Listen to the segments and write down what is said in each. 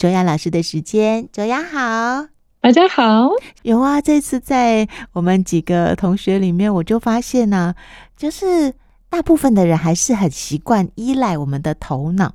卓雅老师的时间，卓雅好，大家好。有啊，这次在我们几个同学里面，我就发现呢、啊，就是大部分的人还是很习惯依赖我们的头脑。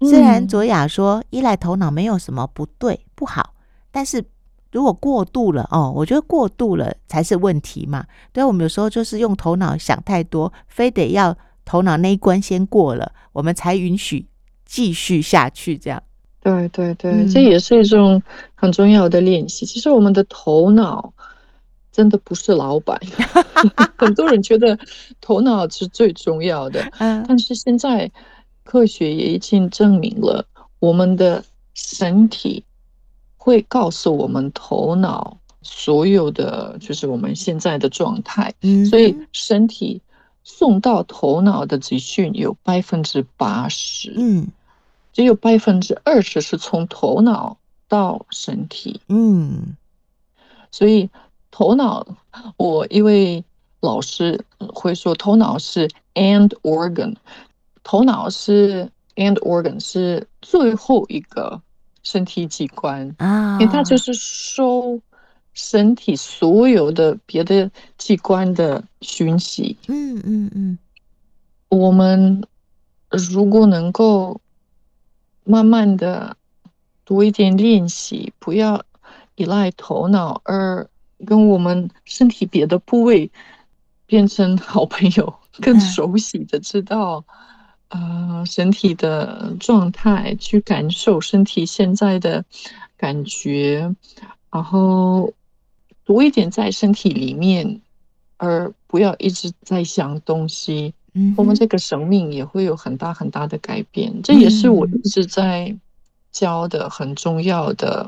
虽然卓雅说依赖头脑没有什么不对不好，但是如果过度了哦，我觉得过度了才是问题嘛。对，我们有时候就是用头脑想太多，非得要头脑那一关先过了，我们才允许继续下去这样。对对对，这也是一种很重要的练习。其实我们的头脑真的不是老板，很多人觉得头脑是最重要的，但是现在科学也已经证明了，我们的身体会告诉我们头脑所有的，就是我们现在的状态。所以身体送到头脑的资讯有百分之八十。嗯。只有百分之二十是从头脑到身体，嗯，所以头脑，我一位老师会说，头脑是 end organ，头脑是 end organ 是最后一个身体器官啊，因为它就是收身体所有的别的器官的讯息，嗯嗯嗯，我们如果能够。慢慢的多一点练习，不要依赖头脑，而跟我们身体别的部位变成好朋友，更熟悉的知道，呃，身体的状态，去感受身体现在的感觉，然后多一点在身体里面，而不要一直在想东西。我们这个生命也会有很大很大的改变，这也是我一直在教的很重要的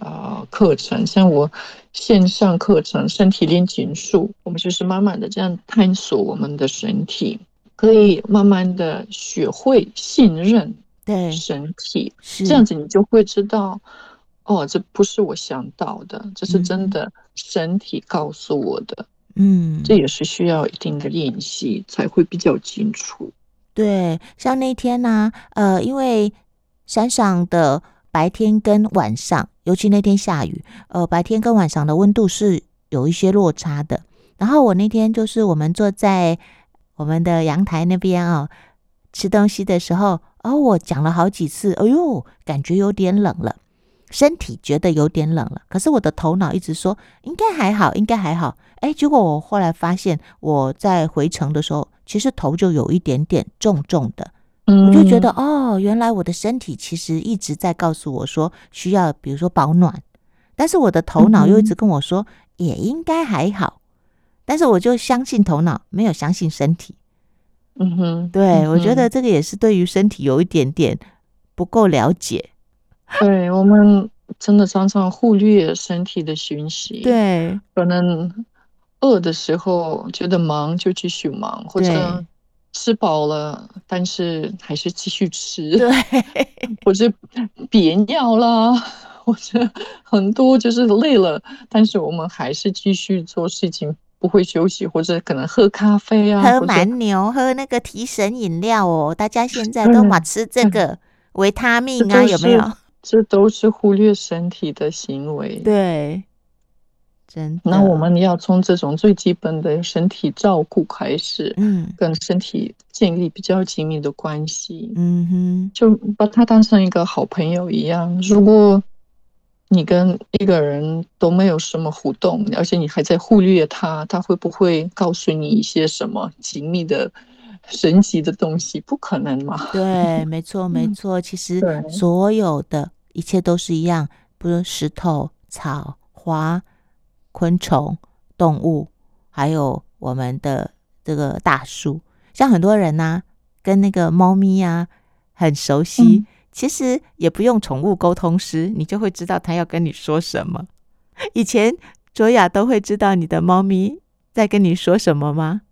啊课程。像我线上课程《身体炼金术》，我们就是慢慢的这样探索我们的身体，可以慢慢的学会信任对身体，这样子你就会知道，哦，这不是我想到的，这是真的身体告诉我的。嗯，这也是需要一定的练习才会比较清楚。对，像那天呢、啊，呃，因为山上的白天跟晚上，尤其那天下雨，呃，白天跟晚上的温度是有一些落差的。然后我那天就是我们坐在我们的阳台那边啊，吃东西的时候，哦，我讲了好几次，哎呦，感觉有点冷了。身体觉得有点冷了，可是我的头脑一直说应该还好，应该还好。哎，结果我后来发现，我在回程的时候，其实头就有一点点重重的。嗯，我就觉得哦，原来我的身体其实一直在告诉我说需要，比如说保暖，但是我的头脑又一直跟我说也应该还好，但是我就相信头脑，没有相信身体。嗯哼，对，我觉得这个也是对于身体有一点点不够了解。对，我们真的常常忽略身体的讯息。对，可能饿的时候觉得忙就继续忙，或者吃饱了，但是还是继续吃。对，或者憋尿啦，或者很多就是累了，但是我们还是继续做事情，不会休息，或者可能喝咖啡啊，喝蛮牛，喝那个提神饮料哦。大家现在都嘛吃这个维他命啊，有没有？这都是忽略身体的行为。对，真的。那我们要从这种最基本的身体照顾开始，嗯，跟身体建立比较紧密的关系，嗯哼，就把他当成一个好朋友一样。如果你跟一个人都没有什么互动，而且你还在忽略他，他会不会告诉你一些什么紧密的？神奇的东西不可能嘛？对，没错，没错。其实所有的一切都是一样，不论石头、草、花、昆虫、动物，还有我们的这个大树。像很多人呐、啊，跟那个猫咪呀、啊、很熟悉，嗯、其实也不用宠物沟通师，你就会知道它要跟你说什么。以前卓雅都会知道你的猫咪在跟你说什么吗？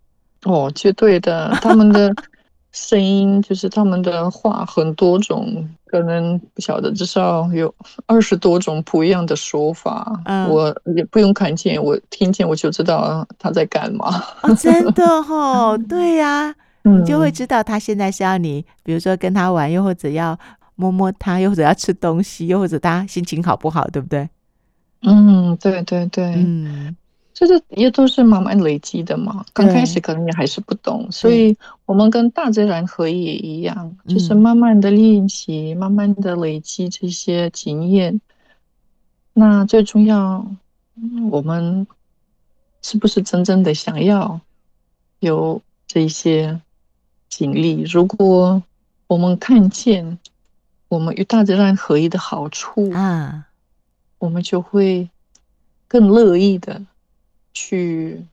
哦，绝对的，他们的 声音就是他们的话很多种，可能不晓得至少有二十多种不一样的说法。嗯，我也不用看见，我听见我就知道他在干嘛。哦，真的 哦，对呀，啊，你就会知道他现在是要你，比如说跟他玩，又或者要摸摸他，又或者要吃东西，又或者他心情好不好，对不对？嗯，对对对，嗯，这个也都是慢慢累积的嘛。刚开始可能也还是不懂，所以我们跟大自然合一也一样，就是慢慢的练习，慢慢的累积这些经验。那最重要，我们是不是真正的想要有这些经历？如果我们看见我们与大自然合一的好处啊，我们就会更乐意的去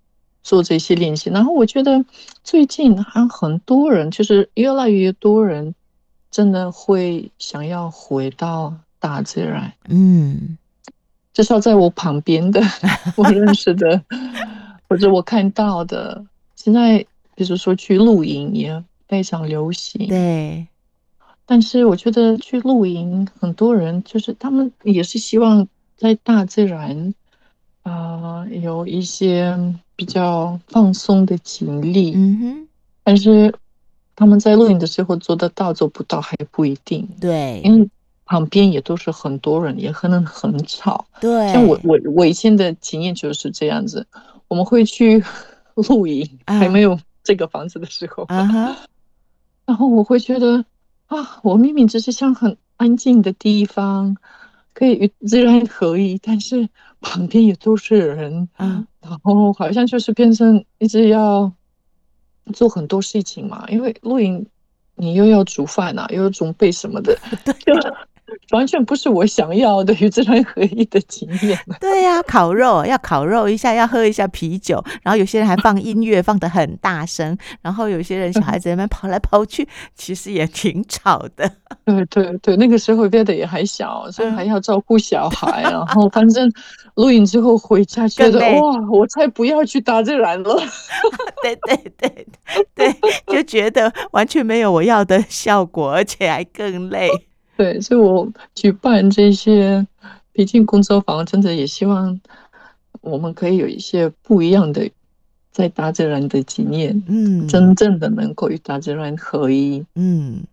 做这些练习。然后我觉得最近还很多人，就是越来越多人，真的会想要回到大自然。嗯。至少在我旁边的，我认识的，或者我看到的，现在比如说去露营也非常流行。对，但是我觉得去露营，很多人就是他们也是希望在大自然啊、呃、有一些比较放松的经历。嗯哼，但是他们在露营的时候做得到做不到还不一定。对，因为。旁边也都是很多人，也可能很吵。对，像我我我以前的经验就是这样子，我们会去 露营，啊、还没有这个房子的时候，啊、然后我会觉得啊，我明明只是想很安静的地方，可以与自然合一，但是旁边也都是人，啊、然后好像就是变成一直要做很多事情嘛，因为露营你又要煮饭啊，又要准备什么的，对。完全不是我想要的与自然合一的经验。对呀、啊，烤肉要烤肉一下，要喝一下啤酒，然后有些人还放音乐，放得很大声，然后有些人小孩子在那边跑来跑去，其实也挺吵的。对对对，那个时候变得也还小，所以还要照顾小孩，然后反正录影之后回家觉得哇，我才不要去大自然了。对对对对，就觉得完全没有我要的效果，而且还更累。对，所以我举办这些，毕竟工作坊真的也希望我们可以有一些不一样的在大自然的经验，嗯，真正的能够与大自然合一，嗯，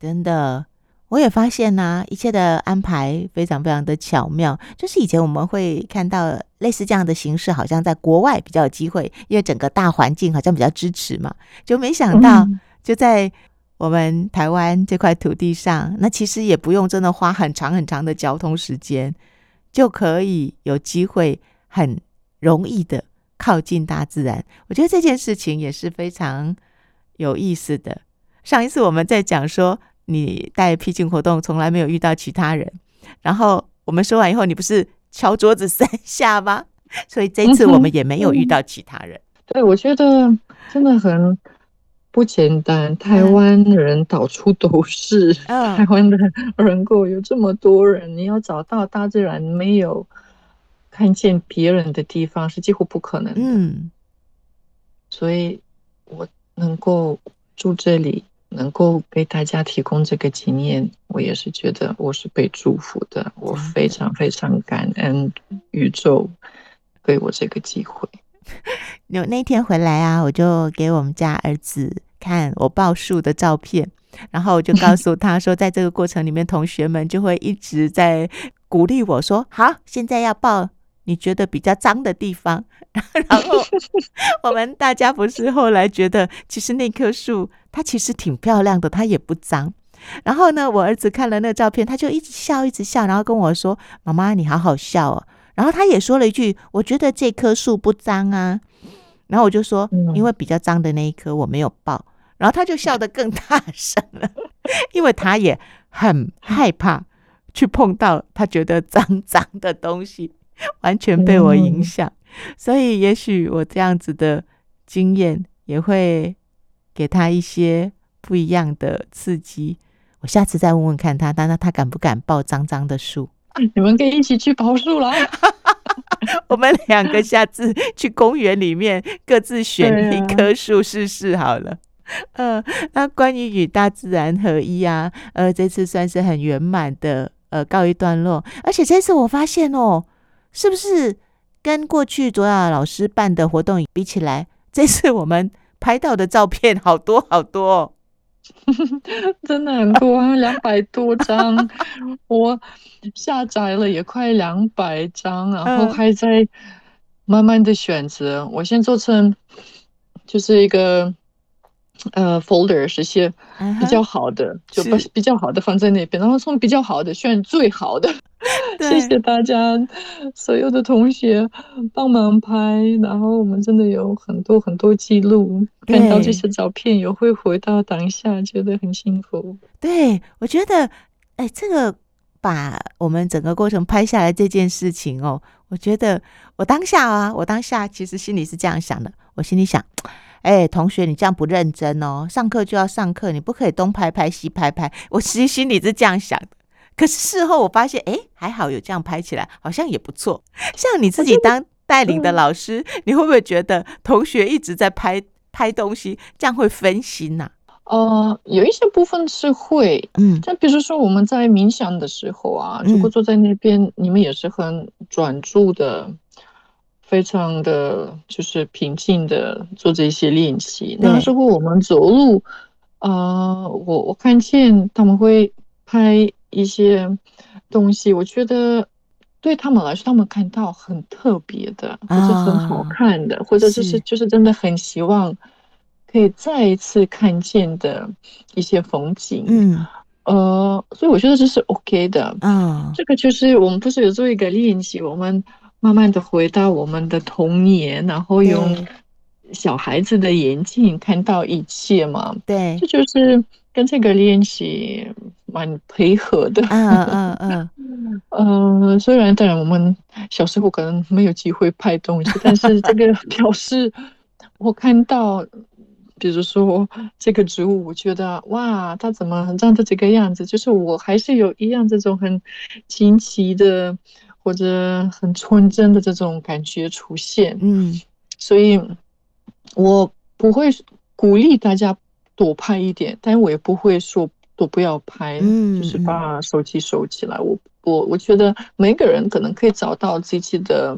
真的，我也发现呢、啊，一切的安排非常非常的巧妙。就是以前我们会看到类似这样的形式，好像在国外比较有机会，因为整个大环境好像比较支持嘛，就没想到就在。我们台湾这块土地上，那其实也不用真的花很长很长的交通时间，就可以有机会很容易的靠近大自然。我觉得这件事情也是非常有意思的。上一次我们在讲说，你带僻静活动从来没有遇到其他人，然后我们说完以后，你不是敲桌子三 下吗？所以这次我们也没有遇到其他人。对，我觉得真的很。不简单，台湾人到处都是。嗯、台湾的人口有这么多人，你要找到大自然没有看见别人的地方是几乎不可能的。嗯，所以我能够住这里，能够给大家提供这个经验，我也是觉得我是被祝福的。我非常非常感恩宇宙给我这个机会。有那天回来啊，我就给我们家儿子看我抱树的照片，然后我就告诉他说，在这个过程里面，同学们就会一直在鼓励我说：“好，现在要抱你觉得比较脏的地方。”然后我们大家不是后来觉得，其实那棵树它其实挺漂亮的，它也不脏。然后呢，我儿子看了那个照片，他就一直笑，一直笑，然后跟我说：“妈妈，你好好笑哦。”然后他也说了一句：“我觉得这棵树不脏啊。”然后我就说：“因为比较脏的那一棵我没有抱。”然后他就笑得更大声了，因为他也很害怕去碰到他觉得脏脏的东西，完全被我影响。所以也许我这样子的经验也会给他一些不一样的刺激。我下次再问问看他，但他他敢不敢抱脏脏的树？你们可以一起去刨树了。我们两个下次去公园里面各自选一棵树试试好了。呃，那关于与大自然合一啊，呃，这次算是很圆满的呃告一段落。而且这次我发现哦，是不是跟过去卓雅老师办的活动比起来，这次我们拍到的照片好多好多。真的很多啊，两百多张，我下载了也快两百张，然后还在慢慢的选择。我先做成就是一个呃 folder，是些比较好的，就把比较好的放在那边，然后从比较好的选最好的。谢谢大家，所有的同学帮忙拍，然后我们真的有很多很多记录，看到这些照片，也会回到当下，觉得很幸福。对，我觉得，哎，这个把我们整个过程拍下来这件事情哦，我觉得我当下啊，我当下其实心里是这样想的，我心里想，哎，同学，你这样不认真哦，上课就要上课，你不可以东拍拍西拍拍，我其实心里是这样想的。可是事后我发现，哎，还好有这样拍起来，好像也不错。像你自己当带领的老师，你会不会觉得同学一直在拍拍东西，这样会分心呐？呃，有一些部分是会，嗯，像比如说我们在冥想的时候啊，如果坐在那边，你们也是很专注的，非常的就是平静的做这些练习。那时候我们走路，呃，我我看见他们会拍。一些东西，我觉得对他们来说，他们看到很特别的，或者很好看的，啊、或者就是是就是真的很希望可以再一次看见的一些风景。嗯，呃，所以我觉得这是 OK 的。嗯，这个就是我们不是有做一个练习，我们慢慢的回到我们的童年，然后用小孩子的眼睛看到一切嘛。对，这就是。跟这个练习蛮配合的，嗯 嗯嗯，嗯，虽然当然我们小时候可能没有机会拍东西，但是这个 表示我看到，比如说这个植物，我觉得哇，它怎么长得这个样子？就是我还是有一样这种很惊奇的或者很纯真的这种感觉出现，嗯，所以我不会鼓励大家。多拍一点，但我也不会说都不要拍，嗯，就是把手机收起来。我我我觉得每个人可能可以找到自己的。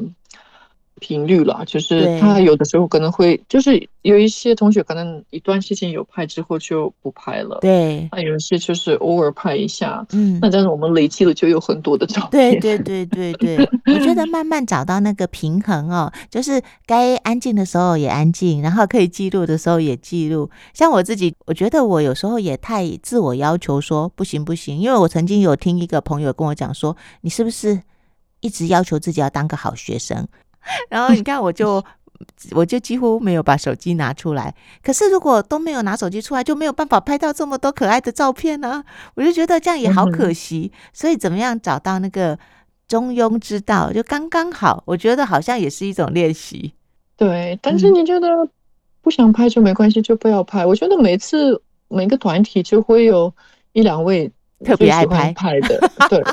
频率了，就是他有的时候可能会，就是有一些同学可能一段时间有拍之后就不拍了，对，那有一些就是偶尔拍一下，嗯，那但是我们累积了就有很多的照片，对对对对对，我觉得慢慢找到那个平衡哦，就是该安静的时候也安静，然后可以记录的时候也记录。像我自己，我觉得我有时候也太自我要求说不行不行，因为我曾经有听一个朋友跟我讲说，你是不是一直要求自己要当个好学生？然后你看，我就我就几乎没有把手机拿出来。可是如果都没有拿手机出来，就没有办法拍到这么多可爱的照片呢。我就觉得这样也好可惜。所以怎么样找到那个中庸之道，就刚刚好。我觉得好像也是一种练习。对，但是你觉得不想拍就没关系，就不要拍。我觉得每次每个团体就会有一两位特别爱拍拍的，对。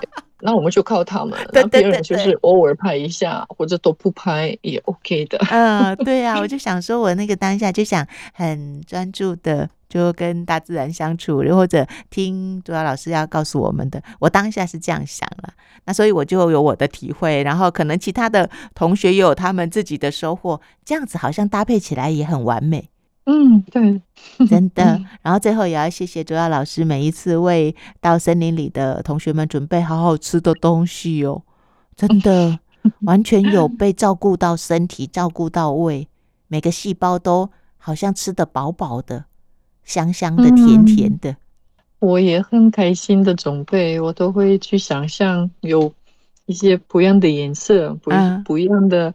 那我们就靠他们，那别人就是偶尔拍一下，或者都不拍也 OK 的。嗯，对呀、啊，我就想说，我那个当下就想很专注的，就跟大自然相处，或者听主要老师要告诉我们的，我当下是这样想了。那所以我就有我的体会，然后可能其他的同学也有他们自己的收获，这样子好像搭配起来也很完美。嗯，对，真的。然后最后也要谢谢卓瑶老师，每一次为到森林里的同学们准备好好吃的东西哦，真的 完全有被照顾到身体，照顾到胃，每个细胞都好像吃得饱饱的，香香的，甜甜的。我也很开心的准备，我都会去想象有一些不一样的颜色，不不一样的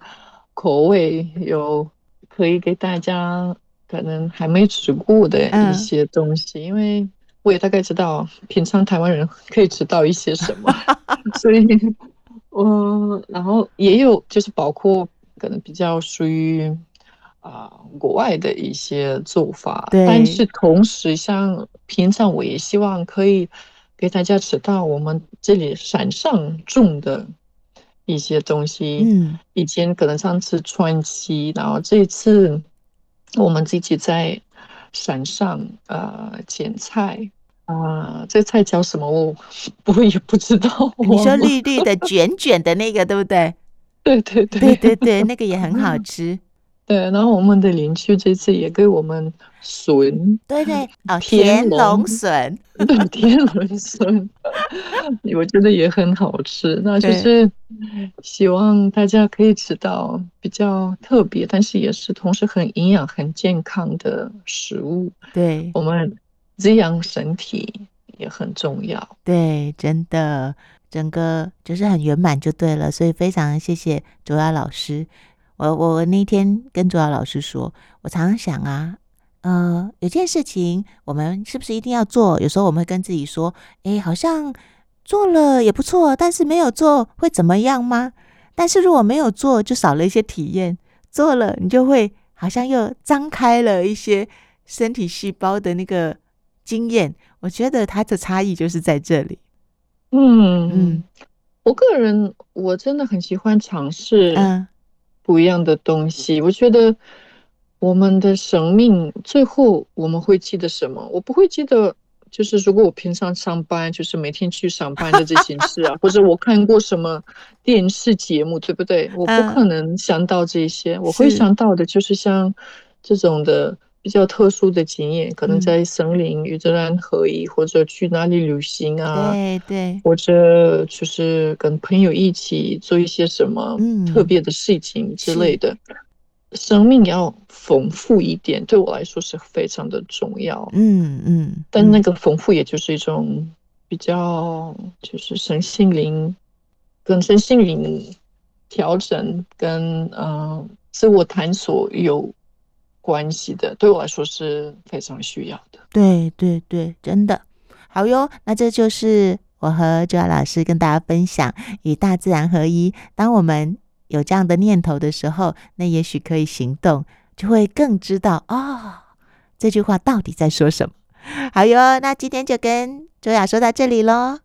口味，有可以给大家。可能还没吃过的一些东西，嗯、因为我也大概知道平常台湾人可以吃到一些什么，所以，嗯，然后也有就是包括可能比较属于啊、呃、国外的一些做法，对但是同时像平常我也希望可以给大家吃到我们这里山上种的一些东西，嗯，以前可能上次川西，然后这次。我们自己在山上呃捡菜啊、呃，这菜叫什么？我 我也不知道。你说绿绿的、卷卷的那个，对不对？对对对对对对，那个也很好吃。对，然后我们的邻居这次也给我们笋，对对，哦，田龙笋，对，田龙笋，我觉得也很好吃。那就是希望大家可以吃到比较特别，但是也是同时很营养、很健康的食物。对，我们滋养身体也很重要。对，真的，整个就是很圆满就对了。所以非常谢谢卓雅老师。我我那天跟卓瑶老师说，我常常想啊，呃，有件事情我们是不是一定要做？有时候我们会跟自己说，诶，好像做了也不错，但是没有做会怎么样吗？但是如果没有做，就少了一些体验；做了，你就会好像又张开了一些身体细胞的那个经验。我觉得它的差异就是在这里。嗯嗯，我个人我真的很喜欢尝试。嗯。不一样的东西，我觉得我们的生命最后我们会记得什么？我不会记得，就是如果我平常上班，就是每天去上班的这件事啊，或者我看过什么电视节目，对不对？我不可能想到这些，我会想到的就是像这种的。比较特殊的经验，可能在森林与自然合一，或者去哪里旅行啊，对对，或者就是跟朋友一起做一些什么特别的事情之类的。生命要丰富一点，对我来说是非常的重要。嗯嗯，但那个丰富也就是一种比较，就是身心灵跟身心灵调整跟嗯、呃、自我探索有。关系的，对我来说是非常需要的。对对对，真的好哟。那这就是我和卓雅老师跟大家分享与大自然合一。当我们有这样的念头的时候，那也许可以行动，就会更知道哦，这句话到底在说什么。好哟，那今天就跟周雅说到这里喽。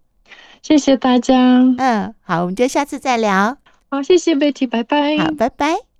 谢谢大家。嗯，好，我们就下次再聊。好，谢谢 Betty，拜拜。好，拜拜。